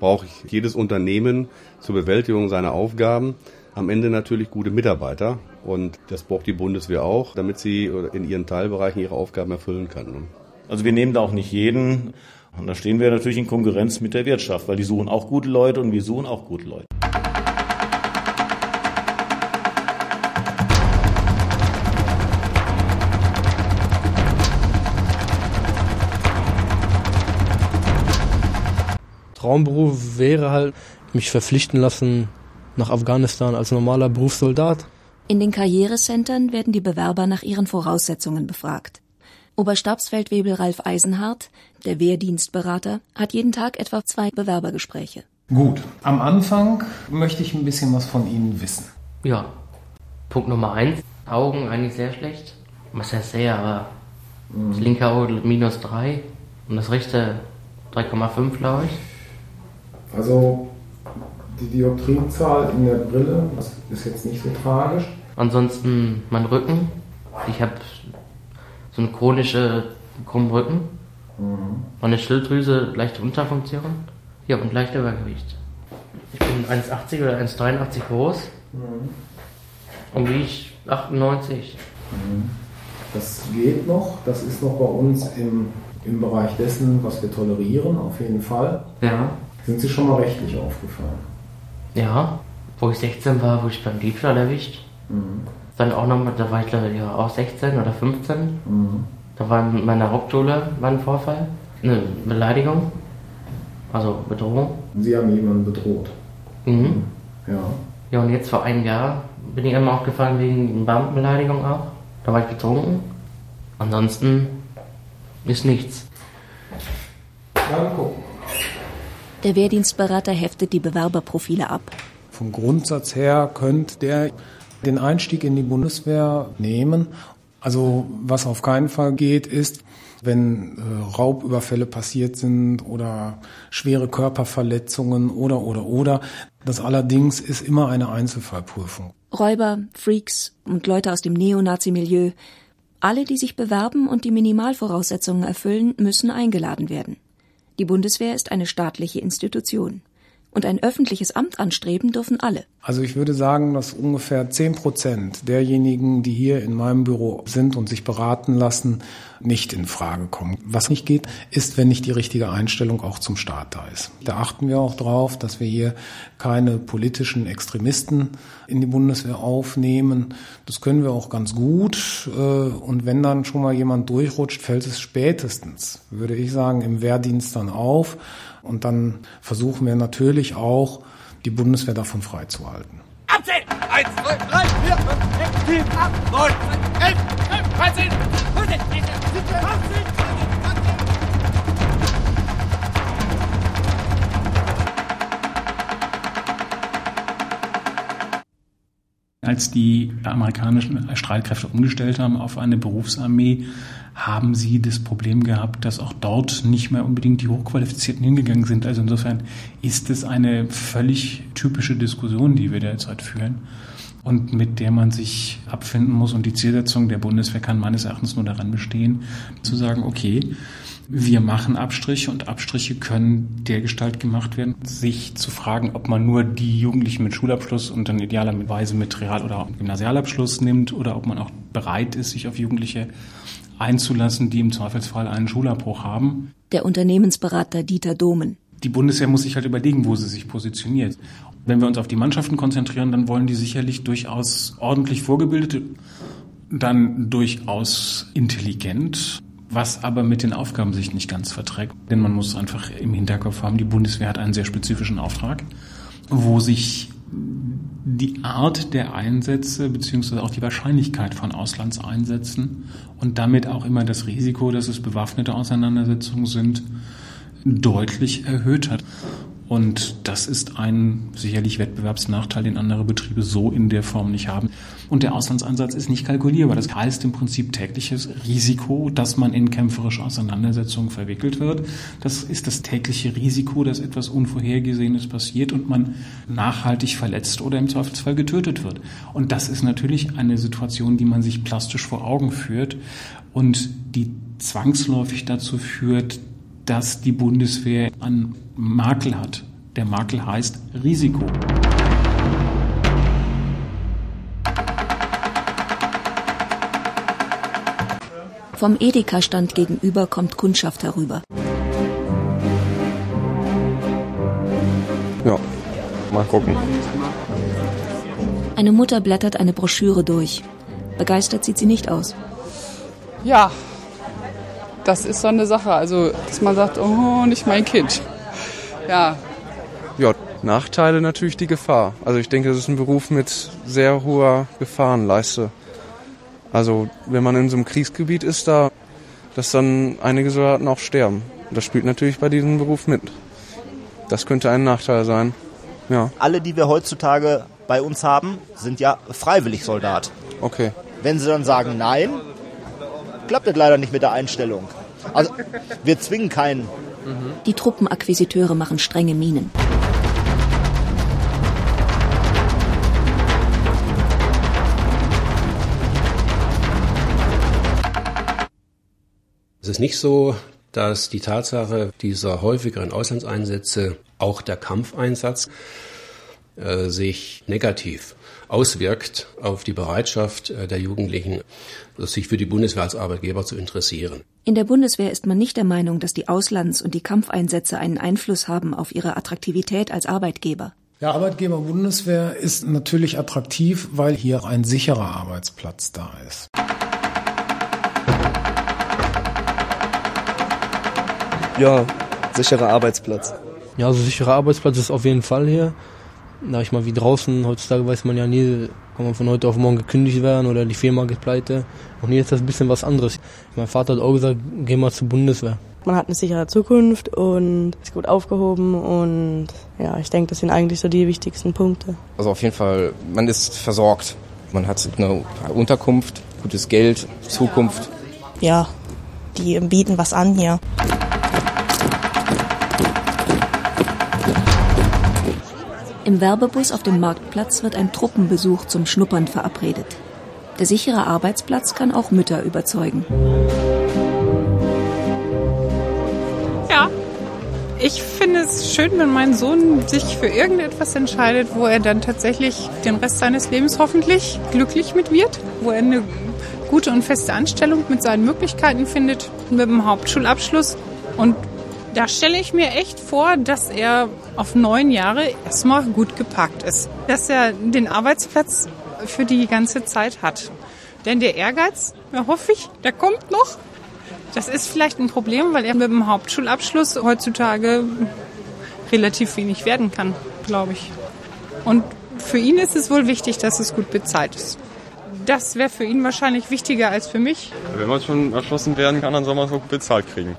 braucht jedes Unternehmen zur Bewältigung seiner Aufgaben am Ende natürlich gute Mitarbeiter. Und das braucht die Bundeswehr auch, damit sie in ihren Teilbereichen ihre Aufgaben erfüllen kann. Also wir nehmen da auch nicht jeden. Und da stehen wir natürlich in Konkurrenz mit der Wirtschaft, weil die suchen auch gute Leute und wir suchen auch gute Leute. Traumberuf wäre halt, mich verpflichten lassen nach Afghanistan als normaler Berufssoldat. In den Karrierecentern werden die Bewerber nach ihren Voraussetzungen befragt. Oberstabsfeldwebel Ralf Eisenhardt, der Wehrdienstberater, hat jeden Tag etwa zwei Bewerbergespräche. Gut, am Anfang möchte ich ein bisschen was von Ihnen wissen. Ja, Punkt Nummer eins, Augen eigentlich sehr schlecht. Was heißt sehr, aber das linke Auge minus drei und das rechte 3,5 glaube ich. Also die Dioptrienzahl in der Brille, das ist jetzt nicht so tragisch. Ansonsten mein Rücken. Ich habe so eine chronische krummen Rücken. Mhm. Meine Schilddrüse leichte Unterfunktion. Ja, und leicht Übergewicht. Ich bin 1,80 oder 1,83 groß Mhm. und wiege ich 98. Mhm. Das geht noch, das ist noch bei uns im, im Bereich dessen, was wir tolerieren, auf jeden Fall. Ja. Sind Sie schon mal rechtlich aufgefallen? Ja, wo ich 16 war, wurde ich beim Diebstahl erwischt. Mhm. Dann auch noch, da war ich glaube ich ja auch 16 oder 15. Mhm. Da war in meiner Hauptschule war ein Vorfall, eine Beleidigung, also Bedrohung. Sie haben jemanden bedroht. Mhm. Ja. Ja, und jetzt vor einem Jahr bin ich immer aufgefallen wegen Beamtenbeleidigung auch. Da war ich betrunken. Ansonsten ist nichts. Dann gucken. Der Wehrdienstberater heftet die Bewerberprofile ab. Vom Grundsatz her könnte der den Einstieg in die Bundeswehr nehmen. Also was auf keinen Fall geht, ist, wenn äh, Raubüberfälle passiert sind oder schwere Körperverletzungen oder oder oder. Das allerdings ist immer eine Einzelfallprüfung. Räuber, Freaks und Leute aus dem Neonazi-Milieu, alle, die sich bewerben und die Minimalvoraussetzungen erfüllen, müssen eingeladen werden. Die Bundeswehr ist eine staatliche Institution. Und ein öffentliches Amt anstreben dürfen alle. Also ich würde sagen, dass ungefähr zehn Prozent derjenigen, die hier in meinem Büro sind und sich beraten lassen, nicht in Frage kommen. Was nicht geht, ist, wenn nicht die richtige Einstellung auch zum Staat da ist. Da achten wir auch drauf, dass wir hier keine politischen Extremisten in die Bundeswehr aufnehmen. Das können wir auch ganz gut. Äh, und wenn dann schon mal jemand durchrutscht, fällt es spätestens, würde ich sagen, im Wehrdienst dann auf. Und dann versuchen wir natürlich auch, die Bundeswehr davon freizuhalten. Abzählen! Eins, zwei, drei, vier, fünf, sechs, sieben, acht, neun, elf, zwölf, dreizehn, achtzehn, Als die amerikanischen Streitkräfte umgestellt haben auf eine Berufsarmee, haben sie das Problem gehabt, dass auch dort nicht mehr unbedingt die Hochqualifizierten hingegangen sind. Also insofern ist es eine völlig typische Diskussion, die wir derzeit führen und mit der man sich abfinden muss. Und die Zielsetzung der Bundeswehr kann meines Erachtens nur daran bestehen, zu sagen, okay, wir machen Abstriche und Abstriche können dergestalt gemacht werden, sich zu fragen, ob man nur die Jugendlichen mit Schulabschluss und dann idealerweise mit Real- oder Gymnasialabschluss nimmt oder ob man auch bereit ist, sich auf Jugendliche einzulassen, die im Zweifelsfall einen Schulabbruch haben. Der Unternehmensberater Dieter Domen. Die Bundeswehr muss sich halt überlegen, wo sie sich positioniert. Wenn wir uns auf die Mannschaften konzentrieren, dann wollen die sicherlich durchaus ordentlich vorgebildete, dann durchaus intelligent, was aber mit den Aufgaben sich nicht ganz verträgt. Denn man muss einfach im Hinterkopf haben, die Bundeswehr hat einen sehr spezifischen Auftrag, wo sich die Art der Einsätze beziehungsweise auch die Wahrscheinlichkeit von Auslandseinsätzen und damit auch immer das Risiko, dass es bewaffnete Auseinandersetzungen sind, deutlich erhöht hat. Und das ist ein sicherlich Wettbewerbsnachteil, den andere Betriebe so in der Form nicht haben. Und der Auslandseinsatz ist nicht kalkulierbar. Das heißt im Prinzip tägliches Risiko, dass man in kämpferische Auseinandersetzungen verwickelt wird. Das ist das tägliche Risiko, dass etwas Unvorhergesehenes passiert und man nachhaltig verletzt oder im Zweifelsfall getötet wird. Und das ist natürlich eine Situation, die man sich plastisch vor Augen führt und die zwangsläufig dazu führt, dass die Bundeswehr einen Makel hat. Der Makel heißt Risiko. Vom Edeka-Stand gegenüber kommt Kundschaft herüber. Ja, mal gucken. Eine Mutter blättert eine Broschüre durch. Begeistert sieht sie nicht aus. Ja, das ist so eine Sache. Also, dass man sagt, oh, nicht mein Kind. Ja. Ja, Nachteile natürlich die Gefahr. Also ich denke, das ist ein Beruf mit sehr hoher Gefahrenleiste. Also wenn man in so einem Kriegsgebiet ist, da, dass dann einige Soldaten auch sterben. Das spielt natürlich bei diesem Beruf mit. Das könnte ein Nachteil sein. Ja. Alle, die wir heutzutage bei uns haben, sind ja freiwillig Soldat. Okay. Wenn sie dann sagen Nein, klappt das leider nicht mit der Einstellung. Also wir zwingen keinen. Die Truppenakquisiteure machen strenge Mienen. Es ist nicht so, dass die Tatsache dieser häufigeren Auslandseinsätze, auch der Kampfeinsatz, äh, sich negativ auswirkt auf die Bereitschaft äh, der Jugendlichen, sich für die Bundeswehr als Arbeitgeber zu interessieren. In der Bundeswehr ist man nicht der Meinung, dass die Auslands- und die Kampfeinsätze einen Einfluss haben auf ihre Attraktivität als Arbeitgeber. Der Arbeitgeber Bundeswehr ist natürlich attraktiv, weil hier ein sicherer Arbeitsplatz da ist. Ja, sicherer Arbeitsplatz. Ja, also sicherer Arbeitsplatz ist auf jeden Fall hier. Da ich mal wie draußen, heutzutage weiß man ja nie, kann man von heute auf morgen gekündigt werden oder die Firma geht pleite. Und hier ist das ein bisschen was anderes. Mein Vater hat auch gesagt, geh mal zur Bundeswehr. Man hat eine sichere Zukunft und ist gut aufgehoben und ja, ich denke, das sind eigentlich so die wichtigsten Punkte. Also auf jeden Fall, man ist versorgt. Man hat eine Unterkunft, gutes Geld, Zukunft. Ja, die bieten was an hier. Im Werbebus auf dem Marktplatz wird ein Truppenbesuch zum Schnuppern verabredet. Der sichere Arbeitsplatz kann auch Mütter überzeugen. Ja, Ich finde es schön, wenn mein Sohn sich für irgendetwas entscheidet, wo er dann tatsächlich den Rest seines Lebens hoffentlich glücklich mit wird, wo er eine gute und feste Anstellung mit seinen Möglichkeiten findet, mit dem Hauptschulabschluss. Und da stelle ich mir echt vor, dass er auf neun Jahre erstmal gut geparkt ist. Dass er den Arbeitsplatz für die ganze Zeit hat. Denn der Ehrgeiz, ja, hoffe ich, der kommt noch. Das ist vielleicht ein Problem, weil er mit dem Hauptschulabschluss heutzutage relativ wenig werden kann, glaube ich. Und für ihn ist es wohl wichtig, dass es gut bezahlt ist. Das wäre für ihn wahrscheinlich wichtiger als für mich. Wenn man schon erschlossen werden kann, dann soll man es auch gut bezahlt kriegen.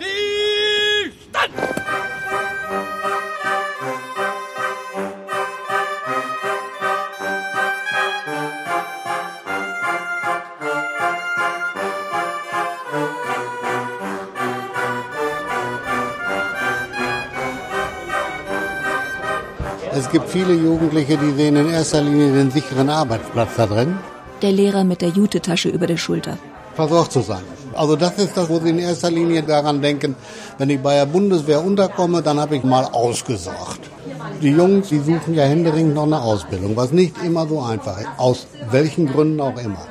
Gibt viele Jugendliche, die sehen in erster Linie den sicheren Arbeitsplatz da drin. Der Lehrer mit der Jutetasche über der Schulter. Versorgt zu sein. Also das ist das, wo sie in erster Linie daran denken, wenn ich bei der Bundeswehr unterkomme, dann habe ich mal ausgesorgt. Die Jungs, die suchen ja händeringend noch eine Ausbildung, was nicht immer so einfach ist, aus welchen Gründen auch immer.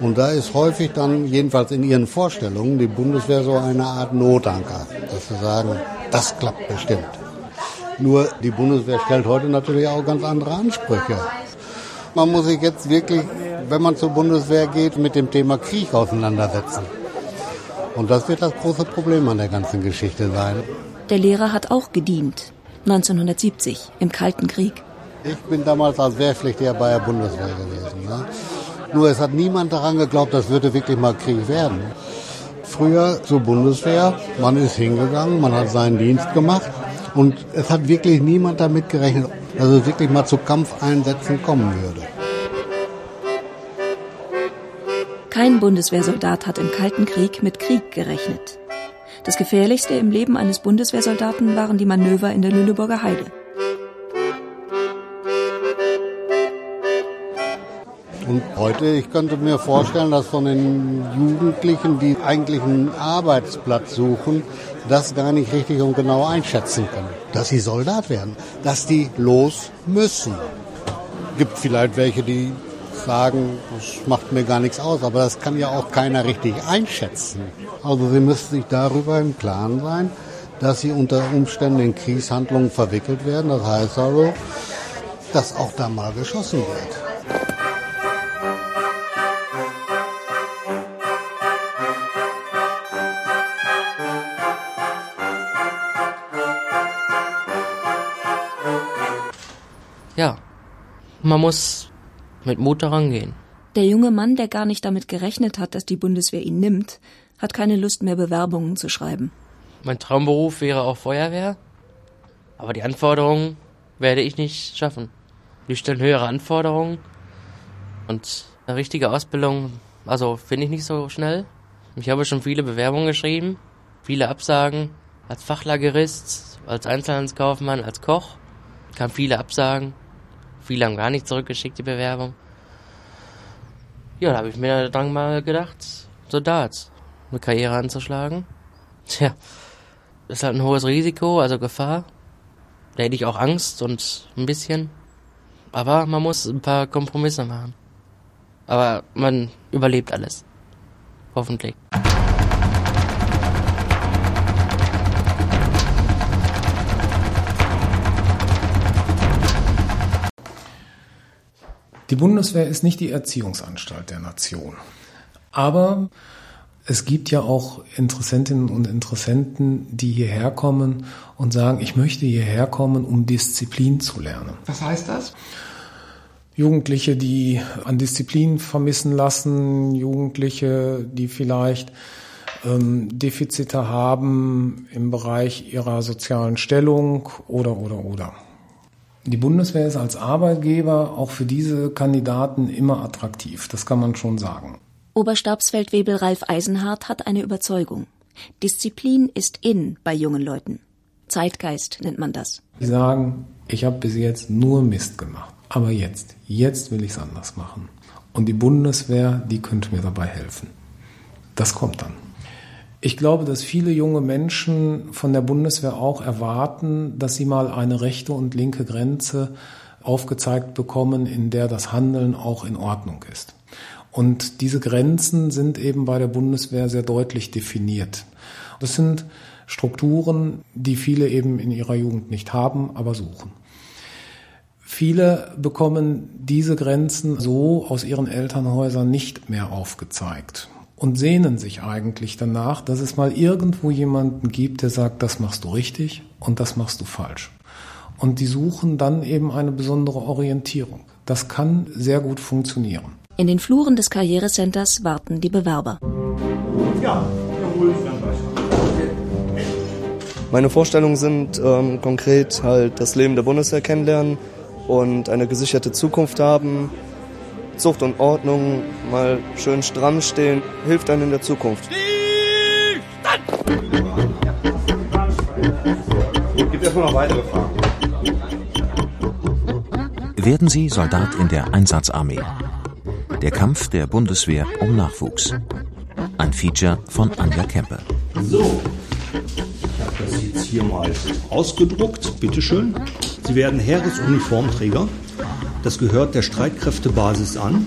Und da ist häufig dann, jedenfalls in ihren Vorstellungen, die Bundeswehr so eine Art Notanker, dass sie sagen, das klappt bestimmt. Nur die Bundeswehr stellt heute natürlich auch ganz andere Ansprüche. Man muss sich jetzt wirklich, wenn man zur Bundeswehr geht, mit dem Thema Krieg auseinandersetzen. Und das wird das große Problem an der ganzen Geschichte sein. Der Lehrer hat auch gedient. 1970 im Kalten Krieg. Ich bin damals als Wehrpflichtiger bei der Bundeswehr gewesen. Ne? Nur es hat niemand daran geglaubt, das würde wirklich mal Krieg werden. Früher zur Bundeswehr, man ist hingegangen, man hat seinen Dienst gemacht und es hat wirklich niemand damit gerechnet, dass es wirklich mal zu Kampfeinsätzen kommen würde. Kein Bundeswehrsoldat hat im Kalten Krieg mit Krieg gerechnet. Das Gefährlichste im Leben eines Bundeswehrsoldaten waren die Manöver in der Lüneburger Heide. Und heute, ich könnte mir vorstellen, dass von den Jugendlichen, die eigentlich einen Arbeitsplatz suchen, das gar nicht richtig und genau einschätzen können. Dass sie Soldat werden, dass die los müssen. Gibt vielleicht welche, die sagen, das macht mir gar nichts aus, aber das kann ja auch keiner richtig einschätzen. Also sie müssen sich darüber im Klaren sein, dass sie unter Umständen in Kriegshandlungen verwickelt werden. Das heißt also, dass auch da mal geschossen wird. Man muss mit Mut daran gehen. Der junge Mann, der gar nicht damit gerechnet hat, dass die Bundeswehr ihn nimmt, hat keine Lust mehr, Bewerbungen zu schreiben. Mein Traumberuf wäre auch Feuerwehr, aber die Anforderungen werde ich nicht schaffen. Die stellen höhere Anforderungen und eine richtige Ausbildung, also finde ich nicht so schnell. Ich habe schon viele Bewerbungen geschrieben, viele Absagen als Fachlagerist, als Einzelhandelskaufmann, als Koch. Kam viele Absagen. Viele haben gar nicht zurückgeschickt, die Bewerbung. Ja, da habe ich mir dann mal gedacht, Soldat, eine Karriere anzuschlagen. Tja, ist halt ein hohes Risiko, also Gefahr. Da hätte ich auch Angst und ein bisschen. Aber man muss ein paar Kompromisse machen. Aber man überlebt alles. Hoffentlich. Die Bundeswehr ist nicht die Erziehungsanstalt der Nation. Aber es gibt ja auch Interessentinnen und Interessenten, die hierher kommen und sagen, ich möchte hierher kommen, um Disziplin zu lernen. Was heißt das? Jugendliche, die an Disziplin vermissen lassen, Jugendliche, die vielleicht ähm, Defizite haben im Bereich ihrer sozialen Stellung oder oder oder. Die Bundeswehr ist als Arbeitgeber auch für diese Kandidaten immer attraktiv, das kann man schon sagen. Oberstabsfeldwebel Ralf Eisenhardt hat eine Überzeugung. Disziplin ist in bei jungen Leuten. Zeitgeist nennt man das. Die sagen, ich habe bis jetzt nur Mist gemacht, aber jetzt, jetzt will ich es anders machen. Und die Bundeswehr, die könnte mir dabei helfen. Das kommt dann. Ich glaube, dass viele junge Menschen von der Bundeswehr auch erwarten, dass sie mal eine rechte und linke Grenze aufgezeigt bekommen, in der das Handeln auch in Ordnung ist. Und diese Grenzen sind eben bei der Bundeswehr sehr deutlich definiert. Das sind Strukturen, die viele eben in ihrer Jugend nicht haben, aber suchen. Viele bekommen diese Grenzen so aus ihren Elternhäusern nicht mehr aufgezeigt und sehnen sich eigentlich danach, dass es mal irgendwo jemanden gibt, der sagt, das machst du richtig und das machst du falsch. Und die suchen dann eben eine besondere Orientierung. Das kann sehr gut funktionieren. In den Fluren des Karrierecenters warten die Bewerber. Ja, jawohl, dann gleich. Meine Vorstellungen sind ähm, konkret halt das Leben der Bundeswehr kennenlernen und eine gesicherte Zukunft haben. Zucht und Ordnung, mal schön stramm stehen, hilft einem in der Zukunft. Gibt erstmal noch weitere Fragen. Werden Sie Soldat in der Einsatzarmee. Der Kampf der Bundeswehr um Nachwuchs. Ein Feature von Anja Kempe. So, ich habe das jetzt hier mal ausgedruckt. Bitteschön. Sie werden Heeresuniformträger. Das gehört der Streitkräftebasis an.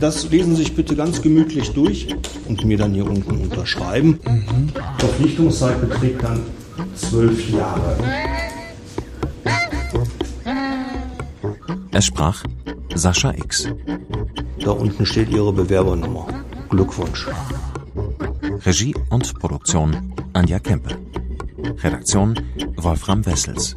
Das lesen Sie sich bitte ganz gemütlich durch und mir dann hier unten unterschreiben. Mhm. Verpflichtungszeit beträgt dann zwölf Jahre. Es sprach Sascha X. Da unten steht Ihre Bewerbernummer. Glückwunsch. Regie und Produktion Anja Kempe. Redaktion Wolfram Wessels.